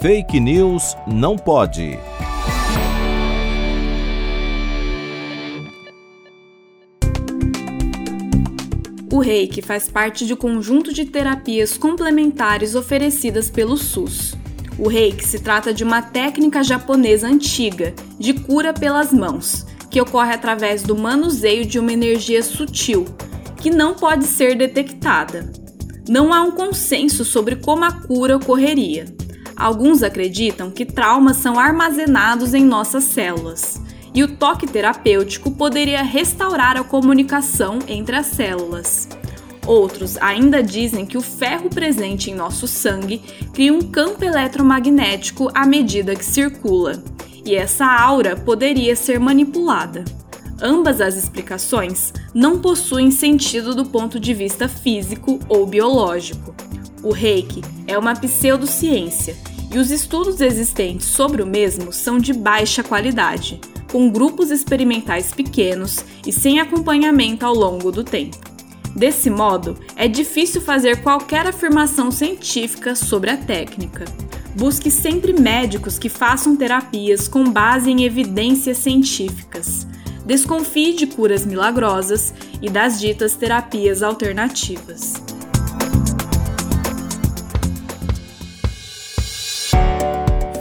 Fake News não pode. O reiki faz parte de um conjunto de terapias complementares oferecidas pelo SUS. O reiki se trata de uma técnica japonesa antiga de cura pelas mãos, que ocorre através do manuseio de uma energia sutil, que não pode ser detectada. Não há um consenso sobre como a cura ocorreria. Alguns acreditam que traumas são armazenados em nossas células e o toque terapêutico poderia restaurar a comunicação entre as células. Outros ainda dizem que o ferro presente em nosso sangue cria um campo eletromagnético à medida que circula, e essa aura poderia ser manipulada. Ambas as explicações não possuem sentido do ponto de vista físico ou biológico. O reiki é uma pseudociência e os estudos existentes sobre o mesmo são de baixa qualidade com grupos experimentais pequenos e sem acompanhamento ao longo do tempo. Desse modo, é difícil fazer qualquer afirmação científica sobre a técnica. Busque sempre médicos que façam terapias com base em evidências científicas. Desconfie de curas milagrosas e das ditas terapias alternativas.